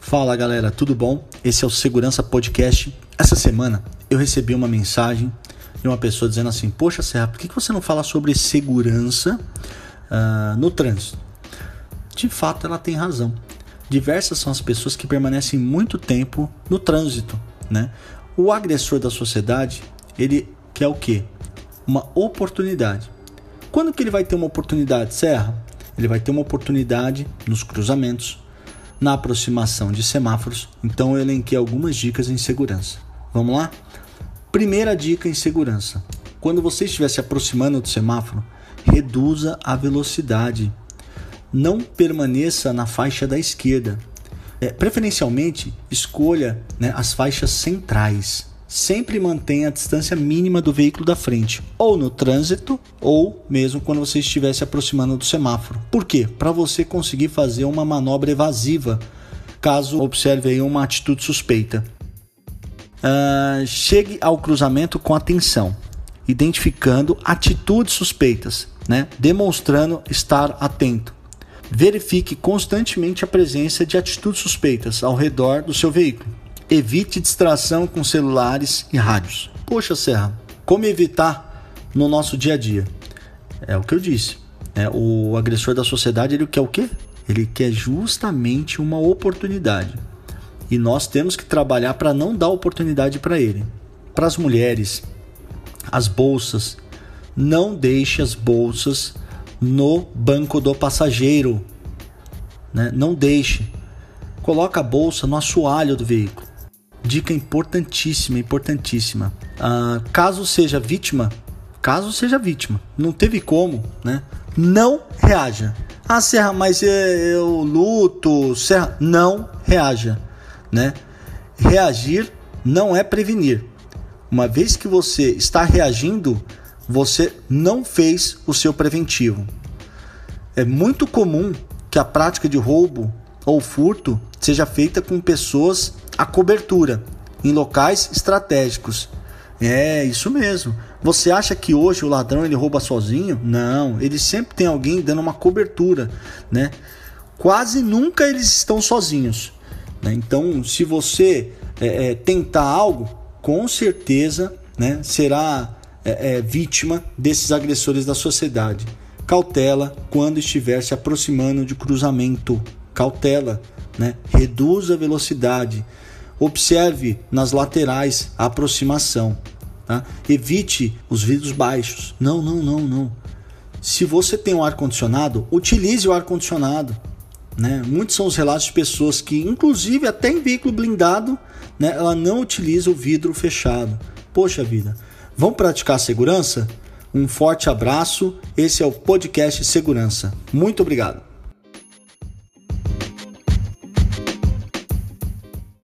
Fala galera, tudo bom? Esse é o Segurança Podcast. Essa semana eu recebi uma mensagem de uma pessoa dizendo assim: Poxa, Serra, por que você não fala sobre segurança uh, no trânsito? De fato, ela tem razão. Diversas são as pessoas que permanecem muito tempo no trânsito, né? O agressor da sociedade, ele quer o quê? Uma oportunidade. Quando que ele vai ter uma oportunidade, Serra? Ele vai ter uma oportunidade nos cruzamentos, na aproximação de semáforos, então eu elenquei algumas dicas em segurança. Vamos lá? Primeira dica em segurança: quando você estiver se aproximando do semáforo, reduza a velocidade. Não permaneça na faixa da esquerda. É, preferencialmente, escolha né, as faixas centrais sempre mantenha a distância mínima do veículo da frente, ou no trânsito, ou mesmo quando você estiver se aproximando do semáforo. Por quê? Para você conseguir fazer uma manobra evasiva, caso observe uma atitude suspeita. Uh, chegue ao cruzamento com atenção, identificando atitudes suspeitas, né? demonstrando estar atento. Verifique constantemente a presença de atitudes suspeitas ao redor do seu veículo Evite distração com celulares e rádios. Poxa, Serra, como evitar no nosso dia a dia? É o que eu disse. É, o agressor da sociedade ele quer o quê? Ele quer justamente uma oportunidade. E nós temos que trabalhar para não dar oportunidade para ele. Para as mulheres, as bolsas, não deixe as bolsas no banco do passageiro. Né? Não deixe. Coloca a bolsa no assoalho do veículo. Dica importantíssima, importantíssima. Ah, caso seja vítima, caso seja vítima, não teve como, né? Não reaja. Ah, Serra, mas eu luto, Serra, não reaja, né? Reagir não é prevenir. Uma vez que você está reagindo, você não fez o seu preventivo. É muito comum que a prática de roubo ou furto seja feita com pessoas a cobertura em locais estratégicos. É isso mesmo. Você acha que hoje o ladrão ele rouba sozinho? Não, ele sempre tem alguém dando uma cobertura, né? Quase nunca eles estão sozinhos. Né? Então, se você é, é, tentar algo, com certeza, né, será é, é vítima desses agressores da sociedade. Cautela quando estiver se aproximando de cruzamento. Cautela, né? Reduza a velocidade. Observe nas laterais a aproximação. Tá? Evite os vidros baixos. Não, não, não, não. Se você tem um ar-condicionado, utilize o ar-condicionado. Né? Muitos são os relatos de pessoas que, inclusive até em veículo blindado, né, ela não utiliza o vidro fechado. Poxa vida, vamos praticar segurança? Um forte abraço. Esse é o podcast Segurança. Muito obrigado.